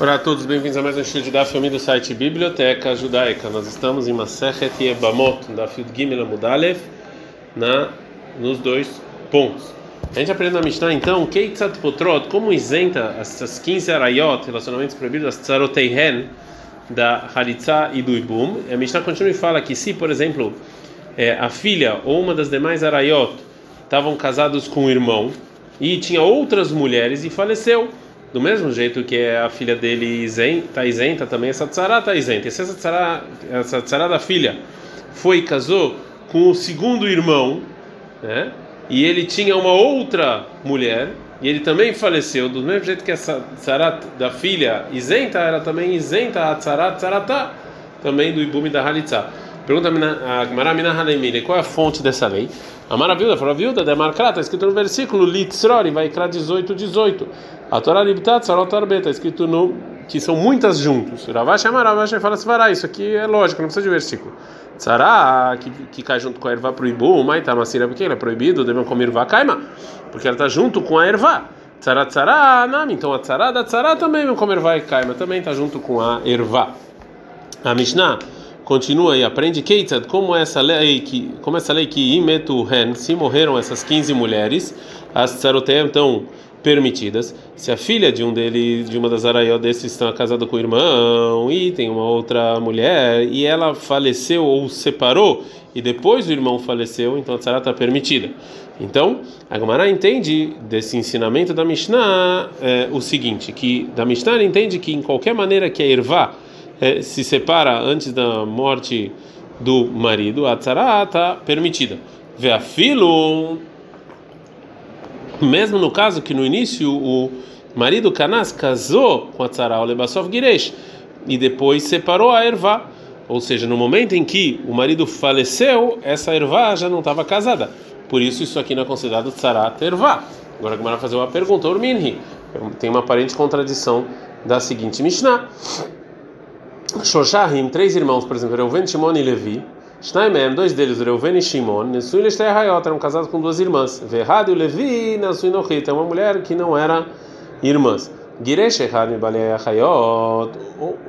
Olá a todos, bem-vindos a mais um estudo da filme do site Biblioteca Judaica. Nós estamos em Masechet Yebamot, da Field Gimel Amudalev, na nos dois pontos. A gente aprende na Mishnah então, Keitzat Potrot, como isenta essas 15 arayot, relacionamentos proibidos, as tzaroteihen, da Haritza e do Ibum. A Mishnah continua e fala que se, por exemplo, é, a filha ou uma das demais arayot estavam casados com o irmão e tinha outras mulheres e faleceu, do mesmo jeito que a filha dele está isenta, também essa tzara está isenta. E se essa tzara, essa tzara da filha foi e casou com o segundo irmão, né? E ele tinha uma outra mulher e ele também faleceu, do mesmo jeito que essa tzara da filha isenta, ela também isenta a tzara tzarata, também do ibumi da halitza. Pergunta a Gemara Mina qual é a fonte dessa lei? A maravilha, falou a viúva, demarcada, está escrito no versículo Litzrori, vai criar 18, 18. A Torá Libtat, Sarot está escrito no que são muitas juntos. Ravash Amar, Ravash fala assim, isso aqui é lógico, não precisa de versículo. Tzara, que, que cai junto com a erva proibu, mas tá porque ele é proibido, devem comer erva caima, porque ela está junto com a erva. Tzara, tzara, nami, então a tzara da tzara também vão comer e caima, também está junto com a erva. A Mishnah continua e aprende Keitzad, como essa lei que, como essa lei que imetu hen, se morreram essas 15 mulheres, as tsarotem estão permitidas. Se a filha de um deles, de uma das araió desses está casada com o irmão e tem uma outra mulher e ela faleceu ou separou e depois o irmão faleceu, então a tzara está permitida. Então, a Gemara entende desse ensinamento da Mishnah é, o seguinte, que da Mishnah entende que em qualquer maneira que a ervá é, se separa antes da morte do marido, a tzara está permitida. Vê a filo, mesmo no caso que no início o marido Canas casou com a tzara, o Lebasov Giresh, e depois separou a ervá. Ou seja, no momento em que o marido faleceu, essa ervá já não estava casada. Por isso, isso aqui não é considerado tzarat ervá. Agora, como vai fazer uma pergunta, Urminhi. Tem uma aparente contradição da seguinte Mishnah. Shoshahim, três irmãos, por exemplo, Reuven, Shimon e Levi. Shnaimem, dois deles, Reuven e Shimon, Nesuin e Hayot, eram casados com duas irmãs. Verrado e Levi, Nesuin Ochit, é uma mulher que não era irmãs. Giresh Mibalei Hayot,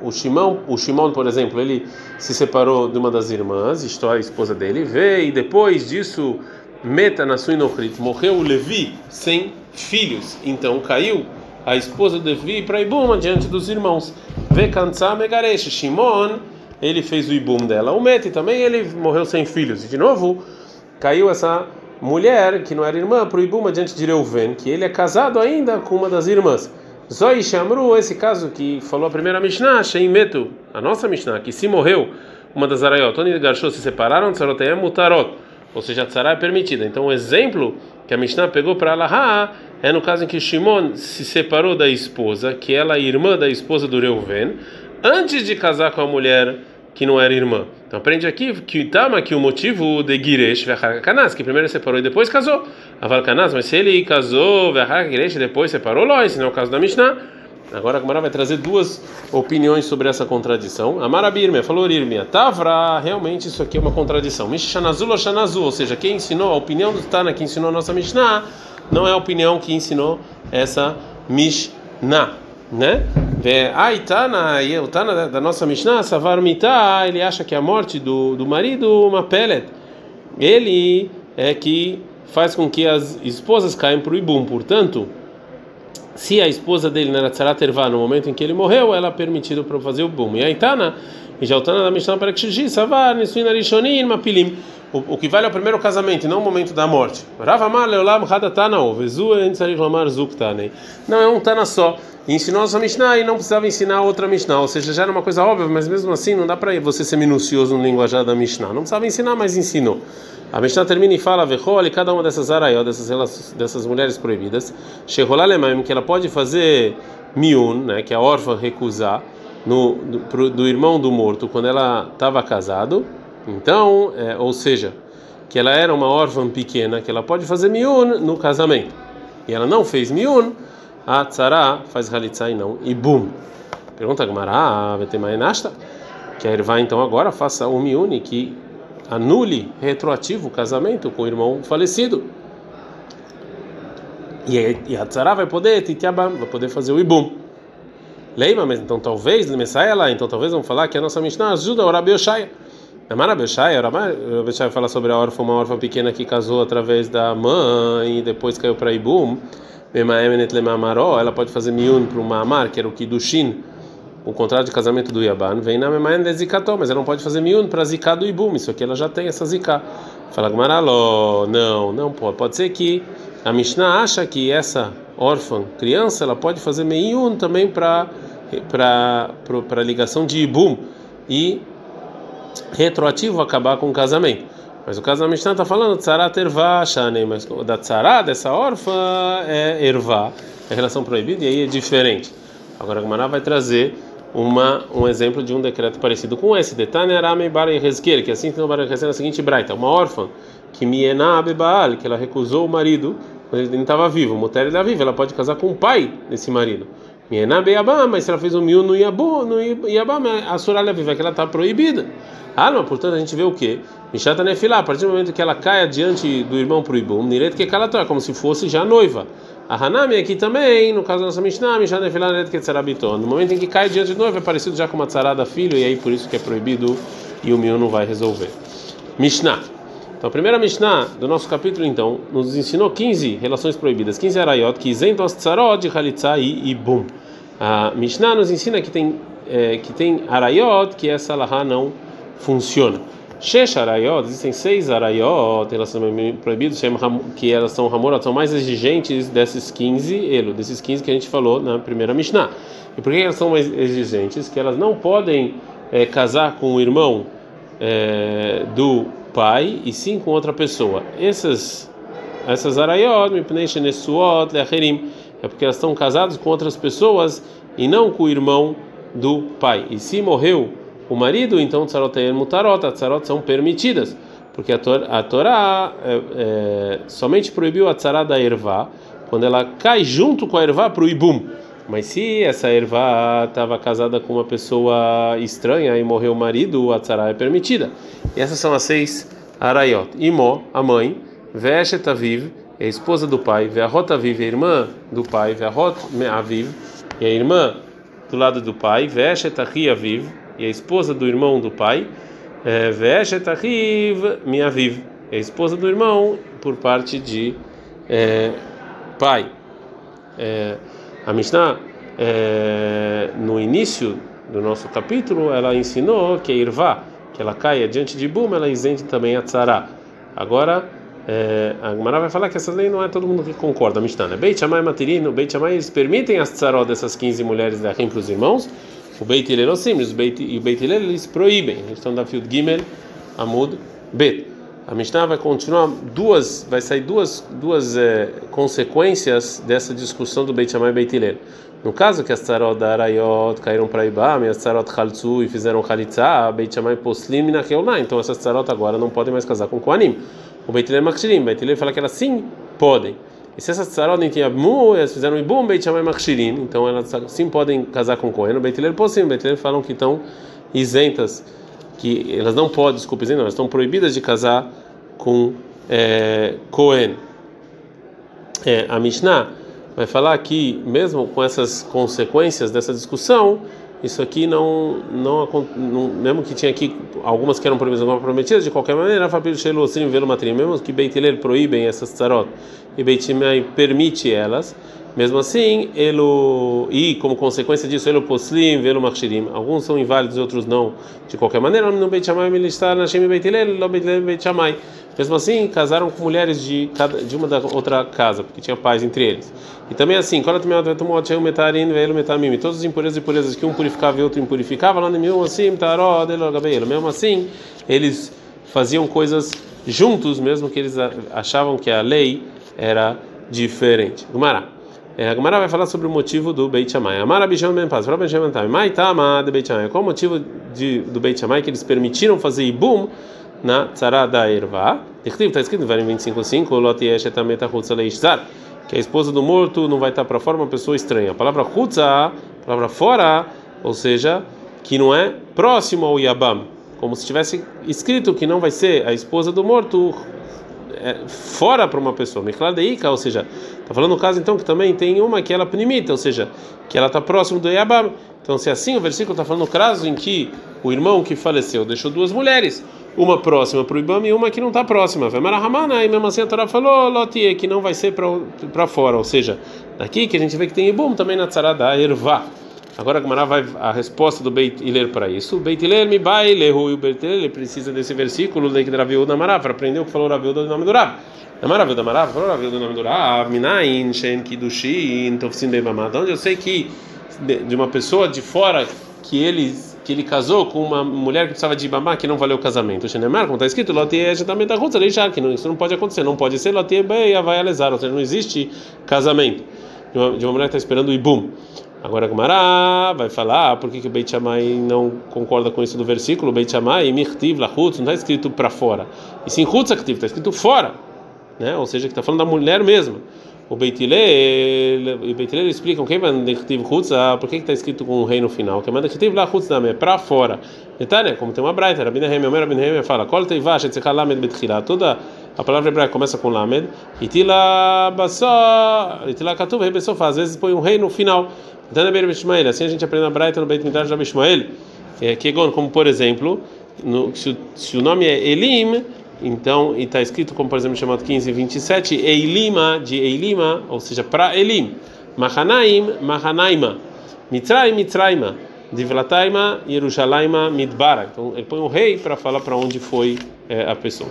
o Shimon, o Shimon, por exemplo, ele se separou de uma das irmãs, isto é, a esposa dele, veio e depois disso, Meta Nesuin Ochit, morreu o Levi sem filhos, então caiu a esposa de Levi para Ibum diante dos irmãos. Vê Kansa Megaresh. Shimon, ele fez o Ibum dela. O Meti também, ele morreu sem filhos. E de novo, caiu essa mulher, que não era irmã, para o Ibum diante de Reuven, que ele é casado ainda com uma das irmãs. Zoi Shamru, esse caso que falou a primeira Mishnah, Shein Metu, a nossa Mishnah, que se morreu uma das arayot, Tony e Garshô se separaram, Tsarotayem Mutarot, ou seja, a é permitida. Então, o exemplo que a Mishnah pegou para Alaha é no caso em que Shimon se separou da esposa, que ela é irmã da esposa do Reuven, antes de casar com a mulher que não era irmã. Então aprende aqui que tama que o motivo de Giresh Kanas, que primeiro separou e depois casou. Aval Kanas, mas se ele casou e depois separou, Lois, não é o caso da Mishnah. Agora a Gemara vai trazer duas opiniões sobre essa contradição. Amarabirmia falou Irmia, Tavra, realmente isso aqui é uma contradição. Mishanazul Shanazul, ou seja, quem ensinou, a opinião do Tana que ensinou a nossa Mishnah, não é a opinião que ensinou essa Mishnah, né? Aí Tana, o Tana da nossa Mishnah, Savar Mitah, ele acha que a morte do, do marido, uma pellet, ele é que faz com que as esposas caem para o ibum, portanto, se a esposa dele era Tzarat Ervá no momento em que ele morreu, ela é permitido para fazer o bum. E aí Tana, e já o Tana da Mishnah para que Savar, Nisuin Arishonim, Mapilim o, que vale é o primeiro casamento, não o momento da morte. Não é um Tana só. Ensinou a Mishnah e não precisava ensinar outra Mishnah. Ou seja, já era uma coisa óbvia, mas mesmo assim não dá para você ser minucioso no linguajar da Mishnah. Não precisava ensinar, mas ensinou. A Mishnah termina e fala: e cada uma dessas araió, dessas, dessas mulheres proibidas, que ela pode fazer miun, né, que a órfã recusar, no, do, do irmão do morto, quando ela estava casado então, é, ou seja, que ela era uma órfã pequena, que ela pode fazer miun no casamento. E ela não fez miun, a tzara faz halitzá e não e bum. Pergunta a Gemara, nasta que a Ervá então agora faça o miun que anule retroativo o casamento com o irmão falecido. E, a tzara vai poder, vai poder fazer o ibum. Leima, mas então talvez, saia lá, então talvez vamos falar que a nossa Mishnah ajuda o Rabi Oshaya. Amara Bechai, o Rabi Oshaya fala sobre a órfã, uma órfã pequena que casou através da mãe e depois caiu para Ibum. Ela pode fazer miun para uma amar, que era o Kidushin, o contrato de casamento do Yaban. Vem na Memaen Zikató, mas ela não pode fazer miun para Ziká do Ibum. Isso aqui ela já tem essa Ziká. Fala Gmaraló, não, não pode. Pode ser que a Mishnah acha que essa órfã, criança, ela pode fazer miun também para para ligação de Ibum e retroativo acabar com o casamento. Mas o Mishnah está falando tzarat ervá, shane, mas da tzara dessa órfã é ervá, é relação proibida e aí é diferente. Agora a Gemara vai trazer uma, um exemplo de um decreto parecido com esse, Detane Arame Bara Hezkel, que assim tem no Bara na seguinte braita, uma órfã que Miena Baal, que ela recusou o marido quando ele estava vivo, mulher ele viva, ela pode casar com o pai desse marido. Miena Beabá, mas se ela fez um miu no Yabu, Yabá, a Suralha viva, que ela está proibida. Ah, não, portanto a gente vê o quê? Mishata Nefilá, a partir do momento que ela cai diante do irmão pro Ibum, Niret que Kalator, como se fosse já noiva. A Hanami aqui também, no caso da nossa Mishnah, Mishata Nefilá Niret que Tzarabiton. No momento em que cai diante de noiva, é parecido já com uma tzarada filho, e aí por isso que é proibido e o miu não vai resolver. Mishnah. Então, a primeira Mishnah do nosso capítulo, então, nos ensinou 15 relações proibidas, 15 arayot, que isentam as tzarot de e Ibum. A Mishnah nos ensina que tem, é, que tem arayot, que essa lahá não funciona. Shesh arayot, existem seis arayot, relacionamentos proibidos, que elas são ramorot, são mais exigentes desses 15 elo, desses 15 que a gente falou na primeira Mishnah. E por que elas são mais exigentes? Que elas não podem é, casar com o irmão é, do pai e sim com outra pessoa. Essas essas arayot, mipnei shenesuot leacherim, é porque elas estão casadas com outras pessoas e não com o irmão do pai. E se morreu o marido, então tzarotein mutarot, as tzarot são permitidas, porque a, Tor, a Torá é, é, somente proibiu a tzara da ervá quando ela cai junto com a ervá para o ibum. Mas se essa ervá estava casada com uma pessoa estranha e morreu o marido, a tzara é permitida. E essas são as seis arayot. Imó, a mãe, Veshet Aviv, a esposa do pai, Ve'ahot Aviv, a irmã do pai, Ve'ahot Aviv, e a irmã do lado do pai, Veshet Aviv, e a esposa do irmão do pai, é, Veshet Ahiv Miaviv, é a esposa do irmão por parte de é, pai. É, a Mishnah, é, no início do nosso capítulo, ela ensinou que a Irvá, que ela caia diante de Bum, ela isente também a Tzara. Agora, é, a Gemara vai falar que essa lei não é todo mundo que concorda. A Mishnah, né? Beit Shammai Matirino, Beit Shammai, eles permitem as Tzarot dessas 15 mulheres da para os irmãos, o Beit Hillel simples, e o Beit Hillel eles proíbem. Eles estão da Field Gimel, Amud, Bet. A Mishnah vai continuar duas, vai sair duas duas é, consequências dessa discussão do Beit Shammai e Beit Hillel. No caso que as tzarot da Arayot caíram para Ibam e as tzarot Khaltzu e fizeram Khalitza, Beit Shammai poslim na Keulá. Então essas tzarot agora não podem mais casar com Koanim. O Beit Hillel Makshirim, Beit Hillel fala que elas sim podem. E se essas tzarot nem tinham mu, elas fizeram ibum, beit chamai machshirin, então elas sim podem casar com Cohen. O beit hillel possim, beit hillel falam que estão isentas, que elas não podem, desculpe, não, elas estão proibidas de casar com é, Cohen. É, a Mishnah vai falar que mesmo com essas consequências dessa discussão, isso aqui não, não, não, mesmo que tinha aqui algumas que eram proibidas, algumas prometidas, de qualquer maneira, Fabio Shelo Sim velo matrim, mesmo que Beit Hillel proíbem essas tzarot e Beit permite elas, mesmo assim, ele e como consequência disso, ele poslim, velo machirim, alguns são inválidos, outros não, de qualquer maneira, no Beit Shammai milistar na Shem Beit no Beit Shammai. Mesmo assim, casaram com mulheres de cada de uma da outra casa, porque tinha paz entre eles. E também assim, todas as impurezas e purezas que um purificava e outro impurificava, lá no assim, mesmo assim, eles faziam coisas juntos, mesmo que eles achavam que a lei era diferente. Gumará. É, a vai falar sobre o motivo do Beit Shammai. Bisham Ben Paz, Ben Shammai Tam. Mai Tama de Beit Shammai. Qual o motivo de, do Beit Shammai que eles permitiram fazer ibum na tzara da erva? Está escrito no Varim 25:5, Lot Yesh Etameta Chutza Leishzar, que a esposa do morto não vai estar para fora uma pessoa estranha. A palavra Chutza, a palavra fora, ou seja, que não é próximo ao Yabam, como se tivesse escrito que não vai ser a esposa do morto é, fora para uma pessoa. Mikladeika, ou seja, está falando no caso então que também tem uma que ela primita, ou seja, que ela está próximo do Yabam. Então, se é assim, o versículo está falando no caso em que o irmão que faleceu deixou duas mulheres, uma próxima para o Ibam e uma que não está próxima. Vemarahamana, e mesmo assim a Torá falou, Lotie, que não vai ser para fora, ou seja, daqui que a gente vê que tem Ibum também na Tzara da Ervá. Agora a Gemara vai a resposta do Beit Hiller para isso. O Beit Hiller me vai lehu e o Beit Hiller precisa desse versículo de Raviu da Marav para aprender o que falou Raviu do nome do Rav. Raviu da Marav falou do nome do Rav. Minain shen kidushin tofsin bebamad. Onde eu sei que de uma pessoa de fora que ele que ele casou com uma mulher que precisava de babá que não valeu o casamento. O Shenemar, como está escrito, também está que isso não pode acontecer, não pode ser Lotie vai alesar, ou seja, não existe casamento de uma, de uma mulher que está esperando o ibum. Agora a Gumara vai falar por que, que o Beit Shammai não concorda com isso do versículo. Beit Shammai, Mirtiv, Lahutz, não está escrito para fora. E sim Hutz está escrito fora. Né? Ou seja, que está falando da mulher mesma. O Beit Hillel, o Beit Hillel explicam quem vai Mirtiv Hutz, ah, por que está escrito com o rei no final. Que manda Mirtiv Lahutz também, é para fora. Detalhe, como tem uma braita, Rabbi Nehemia, o Rabbi Nehemia fala, Kol Teivash, Etzekalamed Betchila, toda a palavra hebraica começa com Lamed, Itila Basó, Itila Katuv, Rebesofá, às vezes põe um rei no final. Então, assim a gente aprende na Braita no Beit Midrash de Abishmael, é, como por exemplo, no, se, se, o nome é Elim, então, está escrito como por exemplo chamado 15 27, Eilima, de Eilima, ou seja, para Elim, Mahanaim, Mahanaima, Mitraim, Mitraima, Divlataima, Jerusalema, Midbara. Então, ele põe um rei para falar para onde foi é, a pessoa.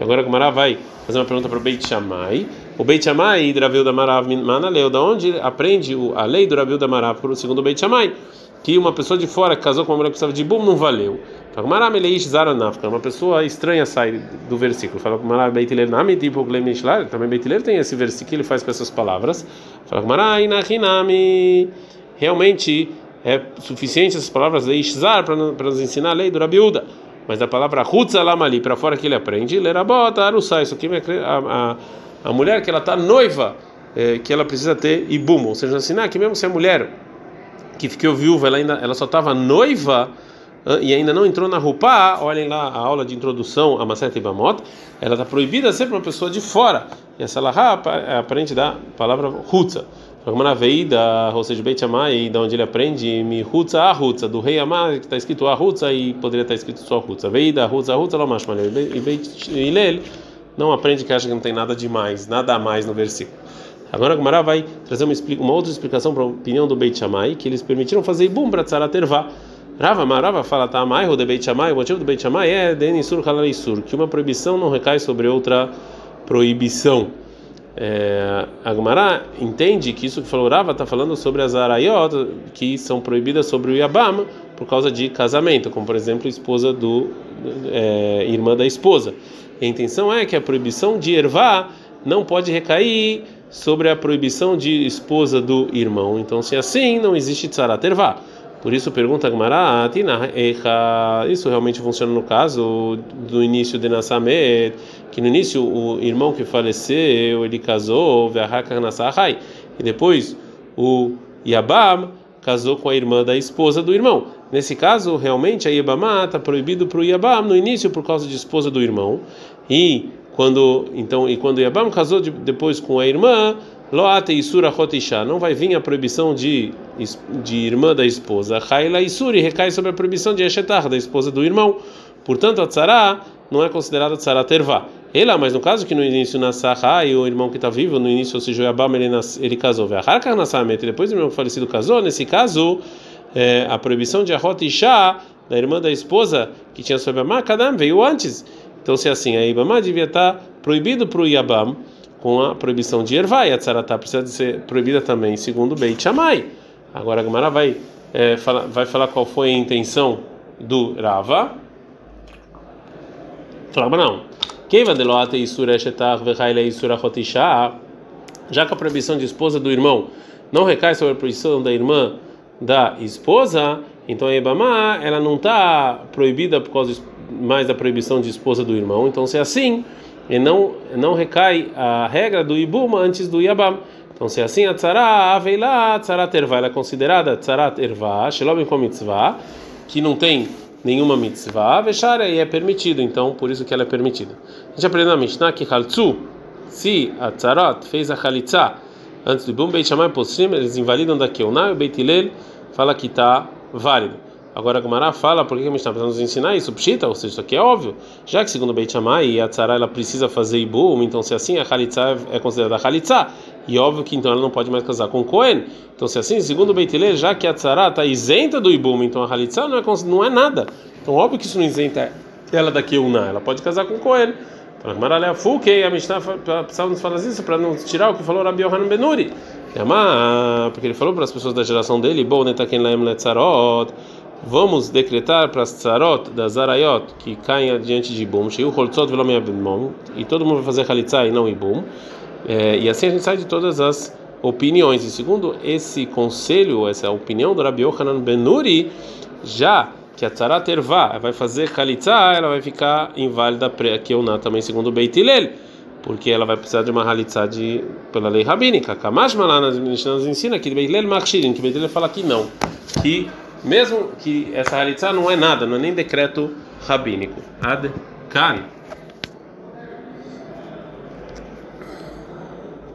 Agora a Gumara vai fazer uma pergunta para o Beit Shammai. O Beit Shammai, Dravil da Marav Manaleu, da onde aprende a lei do Dravil da Marav, segundo o Beit Shammai, que uma pessoa de fora que casou com uma mulher que precisava de bum não valeu. Fala Meleish Zaranafka, uma pessoa estranha sai do versículo. Fala Gumara Beit Hiler Nami, tipo Glem Nishlar, também Beit Hiler tem esse versículo ele faz com essas palavras. Fala Gumara Inahinami, realmente é suficiente essas palavras de Ishzar para nos ensinar a lei do Rabiuda mas a palavra ali para fora que ele aprende, lerabota, arusá, isso aqui é a, a, a mulher que ela está noiva, é, que ela precisa ter ibum, ou seja, ensinar que mesmo se a mulher que ficou viúva, ela ainda ela só estava noiva e ainda não entrou na roupa, olhem lá a aula de introdução a Maseret Ibamot, ela está proibida sempre uma pessoa de fora. E essa lahá é aparente da palavra hutza. Na veida, ou seja, Beit Shammai, da onde ele aprende, mi hutza a hutza, do rei Amar, que está escrito a hutza e poderia estar escrito só hutza. Veida, hutza, hutza, lomashma. E Beit Hillel não aprende que acha que não tem nada demais, nada a mais no versículo. Agora a Gumara vai trazer uma, uma, outra explicação para a opinião do Beit Shammai, que eles permitiram fazer ibum para tzara. Rava Marava fala tá mais o de Beit Shammai, o motivo do Beit Shammai é denisur halalisur, que uma proibição não recai sobre outra proibição. É, a Gemara entende que isso que falou Rava está falando sobre as arayot que são proibidas sobre o Yabam por causa de casamento, como por exemplo esposa do é, irmã da esposa. E a intenção é que a proibição de ervá não pode recair sobre a proibição de esposa do irmão. Então, se assim, não existe tzarat ervá. Por isso pergunta Gmará, isso realmente funciona no caso do início de Nassamet, que no início o irmão que faleceu, ele casou, e depois o Yabam casou com a irmã da esposa do irmão. Nesse caso, realmente a Yabamá está proibido para o Yabam no início por causa de esposa do irmão. E quando então e quando Yabam casou de, depois com a irmã, Loate Isura Hotisha, não vai vir a proibição de, de irmã da esposa. Haila Isuri recai sobre a proibição de Eshetar, da esposa do irmão. Portanto, a Tzara não é considerada Tzara Tervá. Ela, mas no caso que no início Nassahá e o irmão que está vivo, no início, ou seja, Yabam, ele, nas, ele casou. Harkar Nassamet, depois o irmão falecido casou, nesse caso, é, a proibição de Ahotisha, da irmã da esposa, que tinha sobre a Kadam, veio antes. Então, se é assim, a Ibamá devia estar tá proibido para o Yabam com a proibição de ervá, e a tzaratá precisa de ser proibida também, segundo Beit Shammai. Agora a Gemara vai, é, falar, vai falar qual foi a intenção do Rava. Falava não. Já que a proibição de esposa do irmão não recai sobre a proibição da irmã da esposa, então a Ebamá ela não está proibida por causa mais da proibição de esposa do irmão. Então se é assim, e não não recai a regra do ibum antes do yabam. Então, se é assim, a tzara aveilá, tzara tervá, ela é considerada tzara tervá, shelom com mitzvah, que não tem nenhuma mitzvah, vechar e é permitido, então por isso que ela é permitida. A gente aprendeu na Mishnah que haltzu, se a tzarot fez a halitza antes do bum Beit Shammai possim, eles invalidam da Keuná e o Beit fala que está válido. Agora a Gemara fala, por que a gente está precisando nos ensinar isso? Pshita, ou seja, isso aqui é óbvio. Já que segundo Beit Shammai, a tzara ela precisa fazer ibum, então se assim a halitza é considerada halitza, e óbvio que então ela não pode mais casar com Cohen. Então se assim, segundo Beit Hillel, já que a tzara está isenta do ibum, então a halitza não é, não é nada. Então óbvio que isso não isenta ela da Keuná, ela pode casar com Cohen. Então a Gemara leva fuquei, a Mishnah precisava nos falar isso para não tirar o que falou Rabi Yohanan Benuri. Porque ele falou para as pessoas da geração dele, bom, netaken laem letzarot, vamos decretar para as tzarot das arayot que caem diante de Ibum, e todo mundo vai fazer Halitzah e não Ibum, é, e assim a gente sai de todas as opiniões. E segundo esse conselho, essa opinião do Rabi Yohanan Benuri, já que a tzarat ervá vai fazer Halitzah, ela vai ficar inválida eu não também segundo Beit Hillel, porque ela vai precisar de uma Halitzah de, pela lei rabínica. Kamash Malá nas nos ensina que Beit Hillel Machshirin, que Beit Hillel fala que não, que mesmo que essa halitzá não é nada, não é nem decreto rabínico. Ad kan.